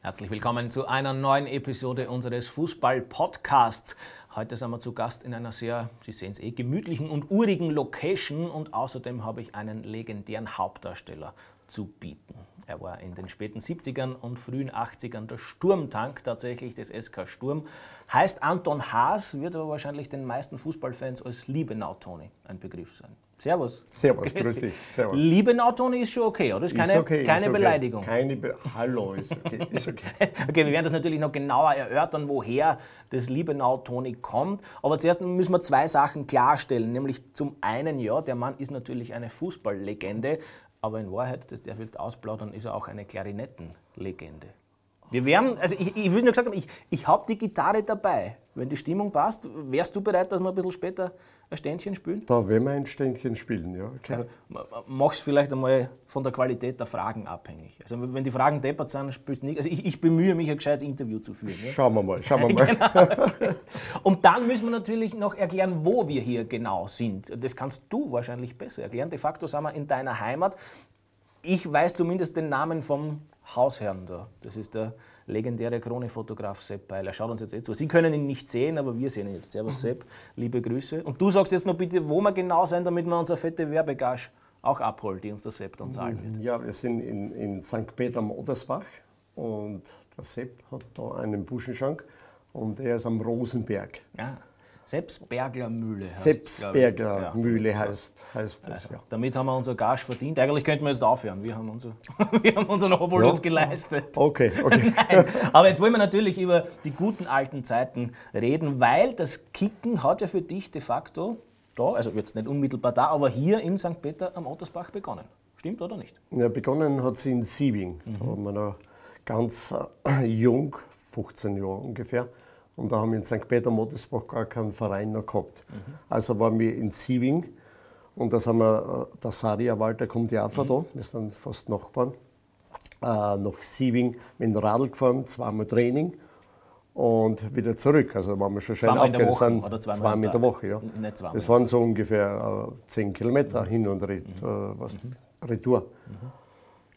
Herzlich willkommen zu einer neuen Episode unseres Fußball-Podcasts. Heute sind wir zu Gast in einer sehr, Sie sehen es eh, gemütlichen und urigen Location und außerdem habe ich einen legendären Hauptdarsteller zu bieten. Er war in den späten 70ern und frühen 80ern der Sturmtank tatsächlich des SK Sturm. Heißt Anton Haas, wird aber wahrscheinlich den meisten Fußballfans als Liebenau-Toni ein Begriff sein. Servus. Servus, grüß dich. Servus. Liebenau-Toni ist schon okay, oder? Ist keine, ist okay, keine ist okay. Beleidigung. Keine Be Hallo, ist okay. Ist okay. Okay, wir werden das natürlich noch genauer erörtern, woher das Liebenau-Toni kommt. Aber zuerst müssen wir zwei Sachen klarstellen. Nämlich zum einen, ja, der Mann ist natürlich eine Fußballlegende, aber in Wahrheit, das darf ich jetzt ausplaudern, ist er auch eine Klarinettenlegende. Wir werden, also ich, ich will nur gesagt haben, ich, ich habe die Gitarre dabei. Wenn die Stimmung passt, wärst du bereit, dass wir ein bisschen später ein Ständchen spielen? Da werden wir ein Ständchen spielen, ja. Okay. Mach's vielleicht einmal von der Qualität der Fragen abhängig. Also wenn die Fragen deppert sind, spielst du nicht. Also ich, ich bemühe mich, ein gescheites Interview zu führen. Ja? Schauen wir mal, schauen wir mal. genau. Und dann müssen wir natürlich noch erklären, wo wir hier genau sind. Das kannst du wahrscheinlich besser erklären. De facto sind wir in deiner Heimat. Ich weiß zumindest den Namen vom Hausherrn da. Das ist der legendäre Krone-Fotograf Sepp Beil. Er schaut uns jetzt eh zu. Sie können ihn nicht sehen, aber wir sehen ihn jetzt. Servus Sepp, liebe Grüße. Und du sagst jetzt noch bitte, wo wir genau sind, damit wir unsere fette Werbegage auch abholt, die uns der Sepp dann zahlen wird. Ja, wir sind in, in St. Peter am Odersbach und der Sepp hat da einen Buschenschank und er ist am Rosenberg. Ja. Selbstbergler Mühle. Selbstbergler ja. Mühle heißt, heißt das, also, ja. Damit haben wir unser Gage verdient. Eigentlich könnten wir jetzt aufhören. Wir haben, unser, wir haben unseren Obolus ja. geleistet. Okay, okay. Nein. Aber jetzt wollen wir natürlich über die guten alten Zeiten reden, weil das Kicken hat ja für dich de facto da, also jetzt nicht unmittelbar da, aber hier in St. Peter am Ottersbach begonnen. Stimmt oder nicht? Ja, begonnen hat sie in Siebing. Mhm. Da waren wir noch ganz äh, jung, 15 Jahre ungefähr. Und da haben wir in St. Peter Mottersbach gar keinen Verein noch gehabt. Mhm. Also waren wir in Sieving und da sind wir, äh, der Saria Walter kommt ja auch von mhm. da, wir sind fast Nachbarn. Äh, nach Sieving mit dem Radl gefahren, zweimal Training und wieder zurück. Also waren wir schon schön aufgehört. Das sind zweimal, zweimal in der Woche, ja. Das waren so ungefähr äh, 10 Kilometer mhm. hin und ret, mhm. äh, was, mhm. Retour. Mhm.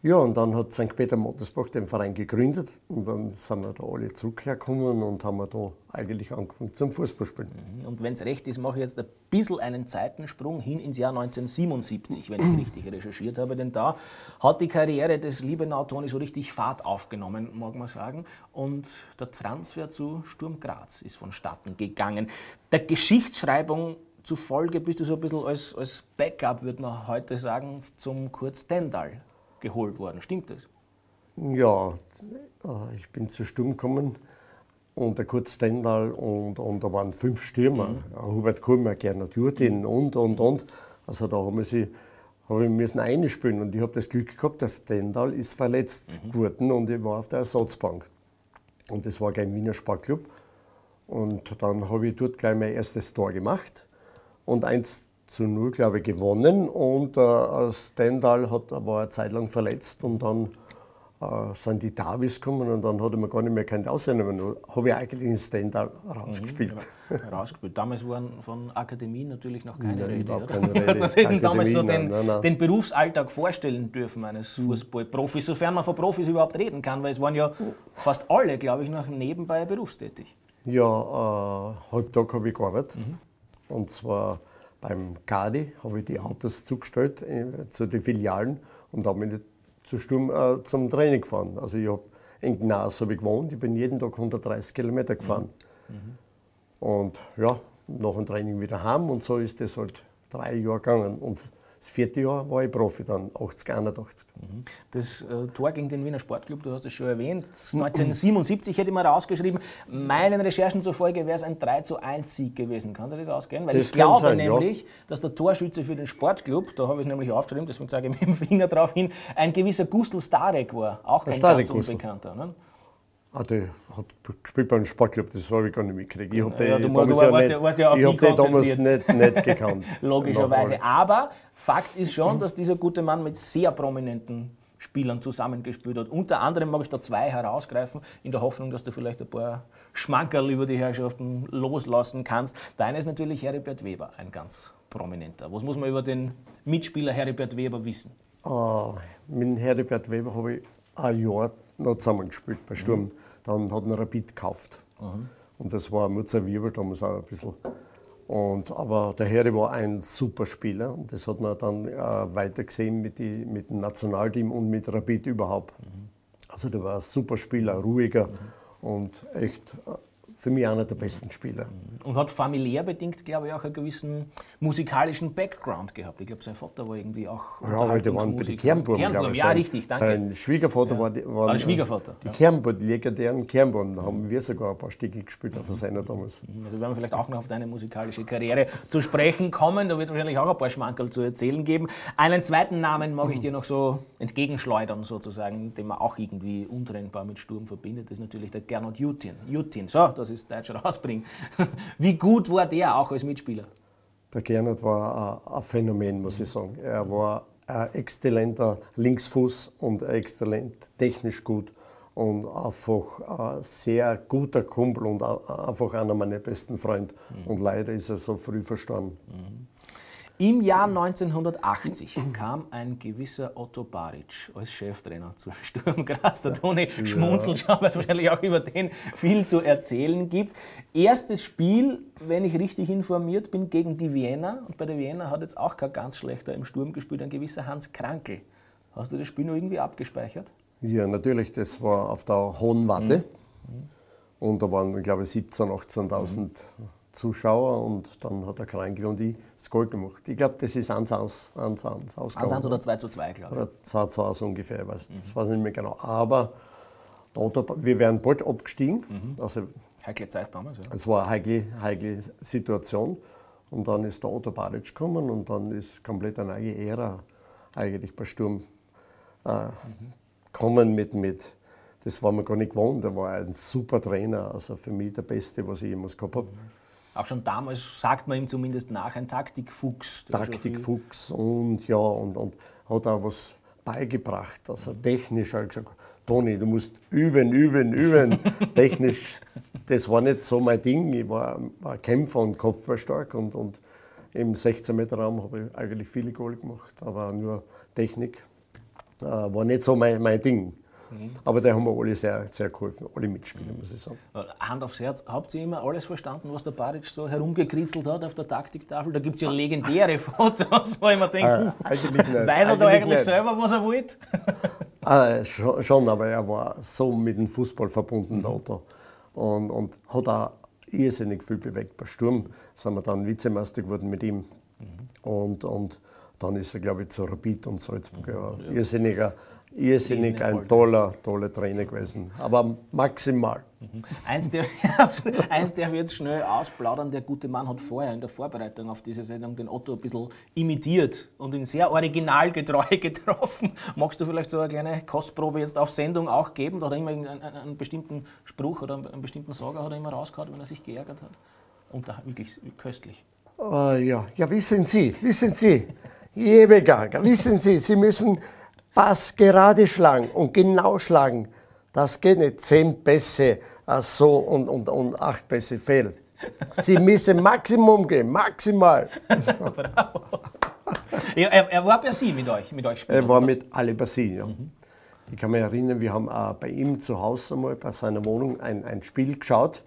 Ja, und dann hat St. Peter Mottersbach den Verein gegründet und dann sind wir da alle zurückgekommen und haben wir da eigentlich angefangen zum Fußballspielen. Mhm. Und wenn es recht ist, mache ich jetzt ein bisschen einen Zeitensprung hin ins Jahr 1977, wenn ich richtig recherchiert habe, denn da hat die Karriere des Liebenau Toni so richtig Fahrt aufgenommen, mag man sagen, und der Transfer zu Sturm Graz ist vonstatten gegangen. Der Geschichtsschreibung zufolge bist du so ein bisschen als, als Backup, würde man heute sagen, zum Kurt Stendal geholt worden. Stimmt das? Ja, ich bin zu Sturm gekommen und der Kurt Stendal und, und da waren fünf Stürmer. Mhm. Hubert Kulmer, Gernot Jurtin und, und, und. Also da haben wir sie habe ich müssen einspielen und ich habe das Glück gehabt, der Stendal ist verletzt mhm. geworden und ich war auf der Ersatzbank. Und das war gegen Wiener Sportclub. Und dann habe ich dort gleich mein erstes Tor gemacht und eins zu 0, glaube ich, gewonnen. Und äh, Stendal hat, war eine Zeit lang verletzt und dann äh, sind die Davis gekommen und dann hat er mir gar nicht mehr keinen ausnehmen. Habe ich eigentlich in Stendal rausgespielt. Mhm, genau. rausgespielt. Damals waren von Akademie natürlich noch keine nein, Rede. Keine Rede. Man hätte damals so den, nein, nein. den, Berufsalltag vorstellen dürfen eines mhm. Fußballprofis, sofern man von Profis überhaupt reden kann, weil es waren ja fast alle, glaube ich, noch nebenbei berufstätig. Ja, äh, halbtag habe ich gearbeitet. Mhm. Und zwar beim Gadi habe ich die Autos zugestellt äh, zu den Filialen und habe mich zu Sturm äh, zum Training gefahren. Also ich habe in Gnas habe ich gewohnt, ich bin jeden Tag 130 Kilometer gefahren. Mhm. Und ja, nach dem Training wieder heim und so ist das halt drei Jahre gegangen. Und das vierte Jahr war ich Profi, dann 80, 81. Mhm. Das äh, Tor gegen den Wiener Sportclub, du hast es schon erwähnt, 1977 hätte ich mal rausgeschrieben. Meinen Recherchen zufolge wäre es ein 3 zu 1 Sieg gewesen. Kann sich das ausgehen? Weil das ich glaube sein, nämlich, ja. dass der Torschütze für den Sportclub, da habe ich es nämlich aufgeschrieben, deswegen zeige ich mit dem Finger drauf hin, ein gewisser Gustl Starek war. Auch kein ganz unbekannter. Ne? Ah, der hat gespielt beim Sportclub, das habe ich gar nicht mitgekriegt. Ich habe ja, den, damals, ja nicht, ja, ja ich den damals nicht, nicht gekannt. Logischerweise. Aber Fakt ist schon, dass dieser gute Mann mit sehr prominenten Spielern zusammengespielt hat. Unter anderem mag ich da zwei herausgreifen, in der Hoffnung, dass du vielleicht ein paar Schmankerl über die Herrschaften loslassen kannst. Deiner ist natürlich Heribert Weber, ein ganz prominenter. Was muss man über den Mitspieler Heribert Weber wissen? Uh, mit Heribert Weber habe ich ein Jahr noch zusammengespielt bei Sturm. Mhm. Dann hat ein Rapid gekauft. Mhm. Und das war Mutzer Wirbel damals auch ein bisschen. Und, aber der Harry war ein super Spieler und das hat man dann äh, weiter gesehen mit, die, mit dem Nationalteam und mit Rapid überhaupt. Mhm. Also der war ein super Spieler, ruhiger mhm. und echt äh, für mich einer der besten Spieler. Und hat familiär bedingt, glaube ich, auch einen gewissen musikalischen Background gehabt. Ich glaube, sein Vater war irgendwie auch. Ja, aber die waren bei den Kernburm. Kernburm, ja, sein, richtig, danke. Sein Schwiegervater ja. war, die, war Schwiegervater. Die ja. Kernburm, die legendären Kernburm. Da haben wir sogar ein paar Stickel gespielt auf Seiner damals. Mhm. Also werden wir vielleicht auch noch auf deine musikalische Karriere zu sprechen kommen. Da wird es wahrscheinlich auch ein paar Schmankerl zu erzählen geben. Einen zweiten Namen mag ich dir noch so entgegenschleudern, sozusagen, den man auch irgendwie untrennbar mit Sturm verbindet. Das ist natürlich der Gernot Jutin. Jutin, so, das ist Deutsch rausbringen. Wie gut war der auch als Mitspieler? Der Gernot war ein Phänomen, muss ich sagen. Er war ein exzellenter Linksfuß und exzellent technisch gut und einfach ein sehr guter Kumpel und einfach einer meiner besten Freunde. Mhm. Und leider ist er so früh verstorben. Mhm. Im Jahr 1980 kam ein gewisser Otto Baric als Cheftrainer zu Sturm Graz. Der Toni ja. schmunzelt schon, weil es wahrscheinlich auch über den viel zu erzählen gibt. Erstes Spiel, wenn ich richtig informiert bin, gegen die Vienna. Und bei der Vienna hat jetzt auch kein ganz schlechter im Sturm gespielt, ein gewisser Hans Krankel. Hast du das Spiel noch irgendwie abgespeichert? Ja, natürlich. Das war auf der Hohen Watte. Mhm. Und da waren, glaube ich, 17.000, 18.000. Mhm. Zuschauer und dann hat der Kreinkl und ich das Goal gemacht. Ich glaube, das ist 1-1 1, 1, 1 1 oder 2 zu 2, glaube ich. Oder 2 zu 2 so ungefähr, weiß, mhm. das weiß ich nicht mehr genau. Aber wir wären bald abgestiegen. Mhm. Also, heikle Zeit damals, ja. Es war eine heikle, heikle Situation. Und dann ist der Otto Baric gekommen und dann ist komplett eine neue Ära eigentlich bei Sturm äh, mhm. kommen mit, mit, das war mir gar nicht gewohnt. Er war ein super Trainer, also für mich der Beste, was ich jemals gehabt habe. Mhm auch schon damals sagt man ihm zumindest nach, ein Taktikfuchs. Taktikfuchs und ja, und, und hat auch was beigebracht. Also technisch hat gesagt, Toni, du musst üben, üben, üben. technisch, das war nicht so mein Ding. Ich war, war Kämpfer und Kopfballstark und, und im 16-Meter-Raum habe ich eigentlich viele Goal gemacht, aber nur Technik äh, war nicht so mein, mein Ding. Mhm. Aber da haben wir alle sehr, sehr geholfen, alle Mitspieler, muss ich sagen. Hand aufs Herz, habt ihr immer alles verstanden, was der Baric so herumgekritzelt hat auf der Taktiktafel? Da gibt es ja legendäre Fotos, wo ich mir denke, äh, weiß er da eigentlich nicht. selber, was er wollte? äh, schon, schon, aber er war so mit dem Fußball verbunden, mhm. der Otto. Und, und hat auch irrsinnig viel bewegt. Bei Sturm sind wir dann Vizemeister geworden mit ihm. Mhm. Und, und dann ist er, glaube ich, zu Rapid und Salzburg. Mhm. Ja, irrsinniger irrsinnig ein toller, toller Trainer gewesen. Aber maximal. Mhm. Eins, der, eins darf ich jetzt schnell ausplaudern. Der gute Mann hat vorher in der Vorbereitung auf diese Sendung den Otto ein bisschen imitiert und ihn sehr originalgetreu getroffen. Magst du vielleicht so eine kleine Kostprobe jetzt auf Sendung auch geben? Da hat er immer einen, einen bestimmten Spruch oder einen bestimmten Sager hat er immer rausgehauen, wenn er sich geärgert hat. Und da wirklich köstlich. Uh, ja. ja, wissen Sie, wissen Sie, Jebegager, wissen Sie, Sie müssen Pass gerade schlagen und genau schlagen. Das geht nicht. Zehn Pässe so und, und, und acht Pässe fehl. Sie müssen Maximum gehen, maximal. Bravo. er, er, war bei Sie mit euch, mit euch spielen, Er war oder? mit alle bei Sie, ja. Mhm. Ich kann mich erinnern, wir haben äh, bei ihm zu Hause einmal bei seiner Wohnung ein, ein Spiel geschaut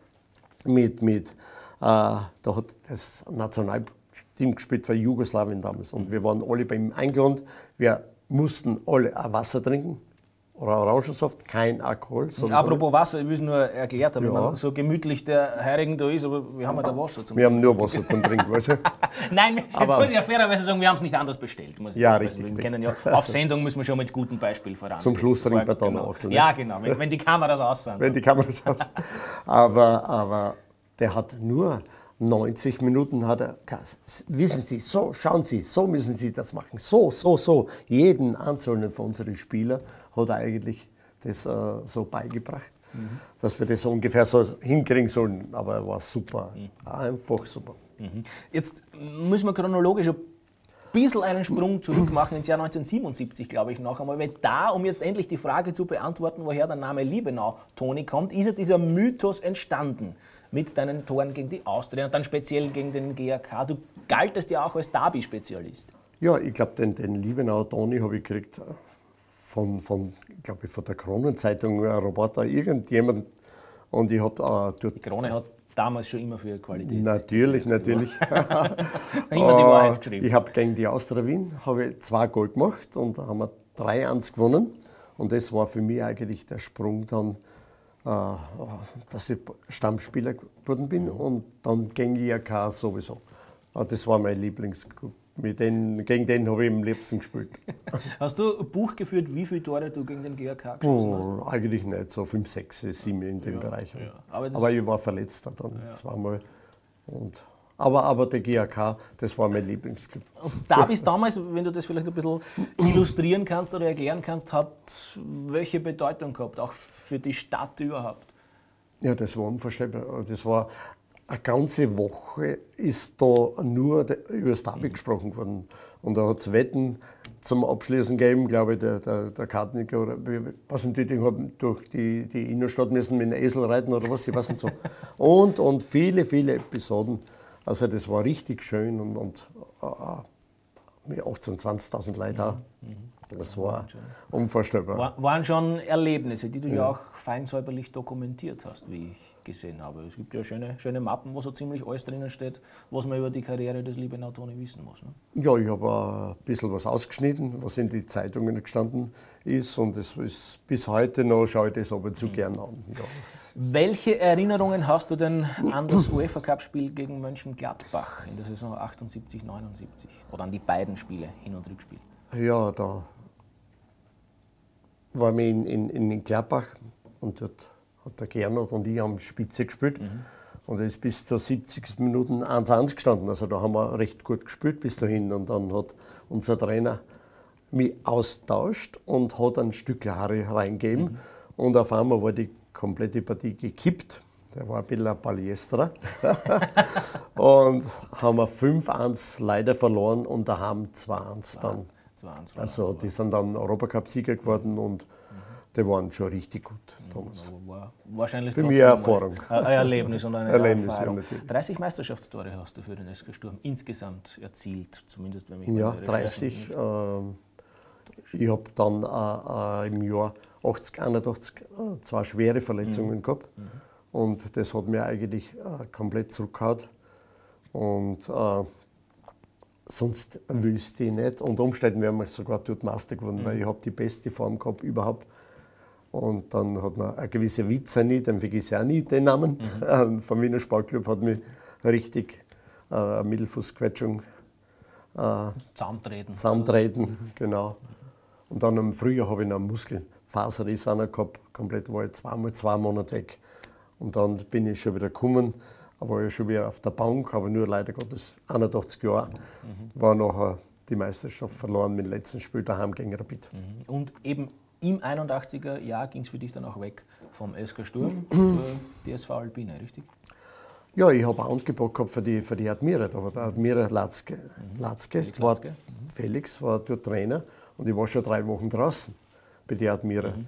mit, mit äh, da hat das Nationalteam gespielt für Jugoslawien damals und wir waren alle bei ihm eingeladen. Wir mussten alle Wasser trinken oder Orangensaft, kein Alkohol. Apropos Wasser, ich will es nur erklärt haben, ja. so gemütlich der Heirigen da ist, aber wir haben ja da Wasser zum Wir haben nur Wasser zum Trinken, weißt du? Nein, jetzt aber muss ich ja fairerweise sagen, wir haben es nicht anders bestellt. Ja, richtig. Wir kennen ja, auf Sendung müssen wir schon mit gutem Beispiel voran. Zum Schluss trinken wir dann genau. auch. Ja, genau, wenn, wenn die Kameras aus sind. Wenn die Kameras aus sind. aber, aber der hat nur 90 Minuten hat er, wissen Sie, so, schauen Sie, so müssen Sie das machen, so, so, so. Jeden einzelnen von unseren Spielern hat er eigentlich das äh, so beigebracht, mhm. dass wir das ungefähr so hinkriegen sollen. Aber er war super, mhm. einfach super. Mhm. Jetzt müssen wir chronologisch ein bisschen einen Sprung zurück machen ins Jahr 1977, glaube ich, noch einmal. Weil da, um jetzt endlich die Frage zu beantworten, woher der Name Liebenau Toni kommt, ist ja dieser Mythos entstanden mit deinen Toren gegen die Austria und dann speziell gegen den GAK. Du galtest ja auch als Derby-Spezialist. Ja, ich glaube, den, den Liebenauer Toni habe ich gekriegt äh, von, von glaube ich, von der Kronenzeitung Roboter, irgendjemand. Und ich habe äh, dort. Die Krone hat damals schon immer für Qualität. Natürlich, natürlich. immer die Wahrheit geschrieben. Ich habe gegen die Austria Wien ich zwei Goal gemacht und da haben wir 3-1 gewonnen. Und das war für mich eigentlich der Sprung dann, äh, dass ich Stammspieler geworden bin und dann gegen IAK sowieso. Ah, das war mein Lieblingsclub. Mit den, gegen den habe ich am liebsten gespielt. Hast du ein Buch geführt, wie viele Tore du gegen den GRK geschossen oh, hast? Eigentlich nicht, so 5, 6, 7 in dem ja, Bereich. Ja. Aber, aber, ich war verletzt dann ja. zweimal. Und, aber, aber der GRK, das war mein Lieblingsclub. Da bis damals, wenn du das vielleicht ein bisschen illustrieren kannst oder erklären kannst, hat welche Bedeutung gehabt, auch für die Stadt überhaupt? Ja, das war unvorstellbar. Das war eine ganze Woche ist da nur über das Derby gesprochen worden. Und da hat es Wetten zum Abschließen gegeben, glaube ich, der, der, der Kartniker oder was im Tüting haben durch die, die Innenstadt müssen mit einem Esel reiten oder was, ich weiß nicht so. Und, und viele, viele Episoden. Also das war richtig schön und, und äh, mit 18.000, 20.000 Leute da. Das war unvorstellbar. War, waren schon Erlebnisse, die du ja, ja auch fein säuberlich dokumentiert hast, wie ich gesehen habe. Es gibt ja schöne, schöne Mappen, wo so ziemlich alles drinnen steht, was man über die Karriere des lieben Toni wissen muss. Ne? Ja, ich habe ein bisschen was ausgeschnitten, was in die Zeitungen gestanden ist und das ist, bis heute noch schaue ich das ab und zu mhm. gern an. Ja. Welche Erinnerungen hast du denn an das UEFA Cup-Spiel gegen Mönchengladbach in der Saison 78, 79 oder an die beiden Spiele, Hin- und Rückspiel? Ja, da war wir in, in, in Gladbach und dort hat der Gernot und ich am Spitze gespielt. Mhm. Und es ist bis zur 70. Minuten 1-1 gestanden. Also da haben wir recht gut gespielt bis dahin. Und dann hat unser Trainer mich austauscht und hat ein Stück Haare reingegeben. Mhm. Und auf einmal war die komplette Partie gekippt. Der war ein bisschen ein Paliestra. und haben wir 5-1 leider verloren und da haben 2-1 dann. 2-1 also die sind dann Europacup-Sieger geworden und die waren schon richtig gut, Thomas. War wahrscheinlich Für mich eine Erfahrung. Ein Erlebnis und eine Erlebnis, Erfahrung. Ja, 30 Meisterschaftstore hast du für den SK Sturm insgesamt erzielt, zumindest wenn ich Ja, 30. Äh, ich habe dann äh, im Jahr 80, 81 äh, zwei schwere Verletzungen mhm. gehabt. Mhm. Und das hat mir eigentlich äh, komplett zurückgehauen. Und äh, sonst wüsste ich nicht. Unter Umständen wären wir sogar dort Meister geworden, mhm. weil ich habe die beste Form gehabt überhaupt. Und dann hat man eine gewisse Witzani, den vergesse ich auch nie, den Namen. Mhm. Vom Wiener Sportclub hat mich richtig äh, eine Mittelfußquetschung äh, zusammentreten. zusammentreten. Genau. Und dann im Frühjahr habe ich noch einen Muskelfaserriss gehabt, komplett war ich zweimal zwei Monate weg. Und dann bin ich schon wieder gekommen, aber ich schon wieder auf der Bank, aber nur leider Gottes 81 Jahre, mhm. war nachher die Meisterschaft verloren mit dem letzten Spiel daheim gegen Rapid. Mhm. Und eben im 81er Jahr ging es für dich dann auch weg vom SK Sturm zur DSV Alpine, richtig? Ja, ich habe ein Angebot gehabt für die, für die Admira. War der Admira Latzke, mhm. Latzke, Felix, war, Latzke. Mhm. Felix war dort Trainer und ich war schon drei Wochen draußen bei der Admira. Mhm.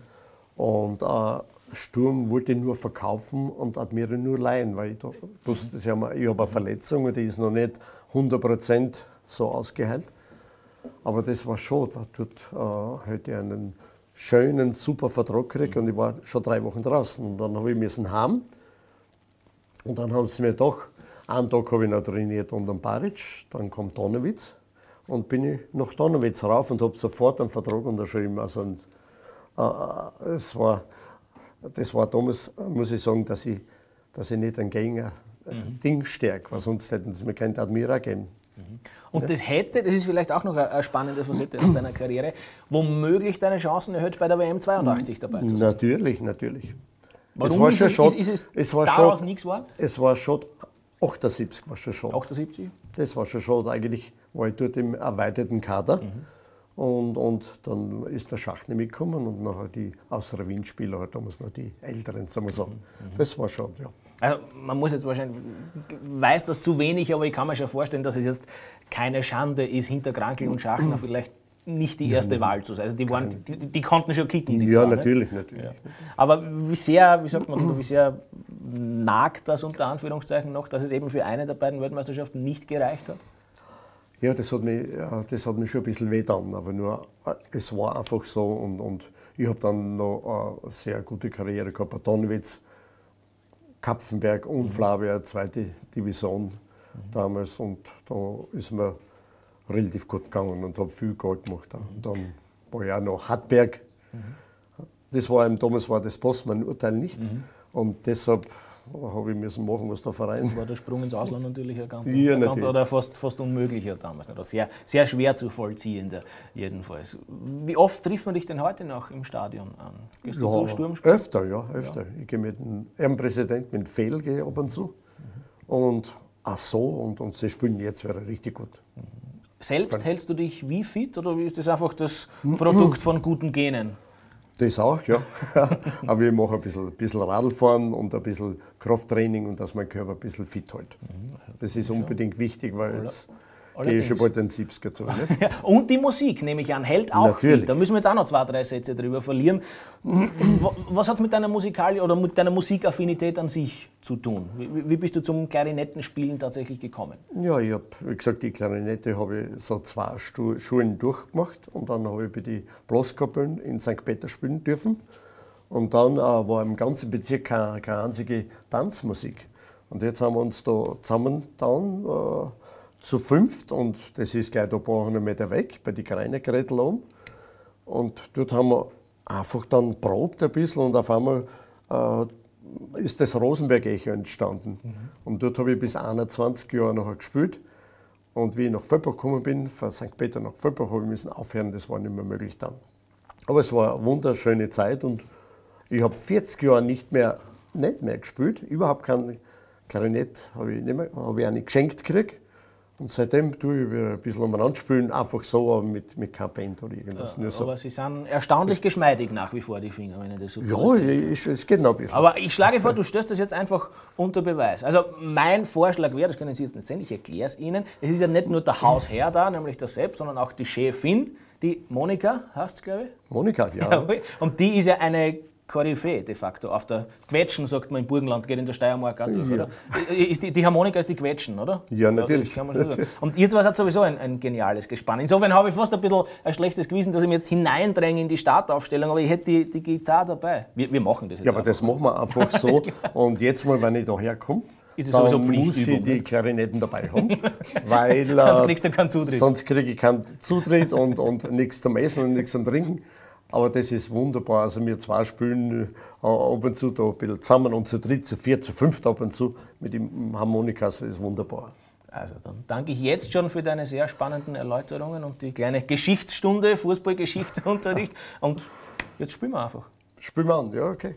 Und äh, Sturm wollte nur verkaufen und Admira nur leihen, weil ich da wusste, ich habe eine Verletzung und die ist noch nicht 100% so ausgeheilt. Aber das war schon, weil dort äh, hätte ich einen schönen, super Vertrag gekriegt und ich war schon drei Wochen draußen. Und dann habe ich müssen haben. Und dann haben sie mir doch, einen Tag habe ich noch trainiert unter Baric, dann kommt Donowitz und bin ich nach Donowitz rauf und habe sofort einen Vertrag unterschrieben. Also und, äh, es war, das war damals, muss ich sagen, dass ich, dass ich nicht ein Gegner mhm. Ding stärke, weil sonst hätten sie mir keinen Admira gegeben. Mhm. Und das hätte, das ist vielleicht auch noch eine spannende Facette aus deiner Karriere, womöglich deine Chancen erhöht, bei der WM 82 dabei zu sein. Natürlich, natürlich. Warum es war ist, schon es, schon, ist, ist, es, es war daraus nichts geworden? Es war schon 78 war schon schon. 78? Das war schon schon. Eigentlich war ich dort im erweiterten Kader. Mhm. Und, und dann ist der Schach nicht mitgekommen und nachher die außer Wien-Spieler, halt damals noch die Älteren, sagen wir so. Mhm. Das war schon, ja. Also man muss jetzt wahrscheinlich, weiß das zu wenig, aber ich kann mir schon vorstellen, dass es jetzt keine Schande ist, hinter Krankel und Schachner vielleicht nicht die erste ja, Wahl zu sein. Also die, waren, die, die konnten schon kicken. ja, zwar, natürlich, nicht? natürlich. Ja. Aber wie sehr, wie sagt man, wie sehr nagt das unter Anführungszeichen noch, dass es eben für eine der beiden Weltmeisterschaften nicht gereicht hat? Ja, das hat mich, das hat mich schon ein bisschen wehgetan, aber nur, es war einfach so und, und ich habe dann noch eine sehr gute Karriere gehabt Donwitz, Kapfenberg und mhm. Flavia, zweite Division mhm. damals und da ist mir relativ gut gegangen und habe viel Geld gemacht. Und dann war ich auch noch Hartberg. Mhm. Das war damals war das passt mein Urteil nicht. Und deshalb habe ich müssen machen, was der Verein. War der Sprung ins Ausland natürlich ein ganz, ja, ganz oder fast, fast unmöglicher damals. Oder sehr, sehr schwer zu vollziehender jedenfalls. Wie oft trifft man dich denn heute noch im Stadion an? Gehst du ja, zu Sturmspielen? Öfter, ja, öfter. Ja. Ich gehe mit dem Ehrenpräsidenten, mit dem Fehl gehe ab und zu. Mhm. Und ach so, und, und sie spielen jetzt wäre richtig gut. Mhm. Selbst hältst du dich wie fit oder ist das einfach das Produkt von guten Genen? Das auch, ja. Aber ich mache ein bisschen, ein bisschen Radlfahren und ein bisschen Krafttraining und dass mein Körper ein bisschen fit hält. Mhm. Das ist unbedingt wichtig, weil es gehe ich schon bald den 70er zu. Ne? und die Musik, nehme ich an, hält auch Natürlich. viel. Da müssen wir jetzt auch noch zwei, drei Sätze drüber verlieren. Was hat es mit deiner Musikal oder mit deiner Musikaffinität an sich zu tun? Wie, bist du zum Klarinettenspielen tatsächlich gekommen? Ja, ich habe, wie gesagt, die Klarinette habe ich so zwei Schulen durchgemacht und dann habe ich bei den Blaskapeln in St. Peter spielen dürfen. Und dann äh, war im ganzen Bezirk keine, keine einzige Tanzmusik. Und jetzt haben wir uns da zusammengetan. Äh, zu fünft und das ist gleich ein paar hundert Meter weg, bei den Kreinegeräten oben. Und dort haben wir einfach dann probt ein bisschen und auf einmal äh, ist das Rosenberg-Echo entstanden. Mhm. Und dort habe ich bis 21 Jahre noch gespielt. Und wie ich nach Völpach gekommen bin, von St. Peter nach Völpach, habe ich müssen aufhören, das war nicht mehr möglich dann. Aber es war eine wunderschöne Zeit und ich habe 40 Jahre nicht mehr, nicht mehr gespielt, überhaupt kein Klarinett habe ich, nicht mehr, habe ich auch nicht geschenkt gekriegt. Und seitdem tue ich wieder ein bisschen umeinander spielen, einfach so, aber mit, mit kein Band oder irgendwas. Ja, so. Aber Sie sind erstaunlich geschmeidig nach wie vor, die Finger, wenn ich das so Ja, ich, es geht noch ein bisschen. Aber ich schlage vor, du stößt das jetzt einfach unter Beweis. Also mein Vorschlag wäre, das können Sie jetzt nicht sehen, ich erkläre es Ihnen, es ist ja nicht nur der Hausherr da, nämlich der Sepp, sondern auch die Chefin, die Monika, heißt es, glaube ich? Monika, ja. Und die ist ja eine Koryphäe de facto. Auf der Quetschen, sagt man im Burgenland, geht in der Steiermark auch durch, ja. oder? Ist die, die, Harmonika ist die Quetschen, oder? Ja, natürlich. Ja, Und ihr zwei seid sowieso ein, ein, geniales Gespann. Insofern habe ich fast ein bisschen ein schlechtes Gewissen, dass ich mich jetzt hineindränge in die Startaufstellung, aber ich hätte die, die Gitarre dabei. Wir, wir machen das jetzt Ja, aber das machen wir einfach so. Und jetzt mal, wenn ich da herkomme, ist es dann sowieso muss ich die Klarinetten dabei haben, weil sonst kriegst du keinen Zutritt. Sonst kriege ich keinen Zutritt und, und nichts zum Essen und nichts zum Trinken. Aber das ist wunderbar. Also wir zwei spielen äh, ab und zu da ein bisschen zusammen und zu dritt, zu viert, zu fünft ab und zu mit dem Harmonikas. Das ist wunderbar. Also dann danke ich jetzt schon für deine sehr spannenden Erläuterungen und die kleine Geschichtsstunde, Fußballgeschichtsunterricht. und jetzt spielen wir einfach. Spielen wir an, ja, okay.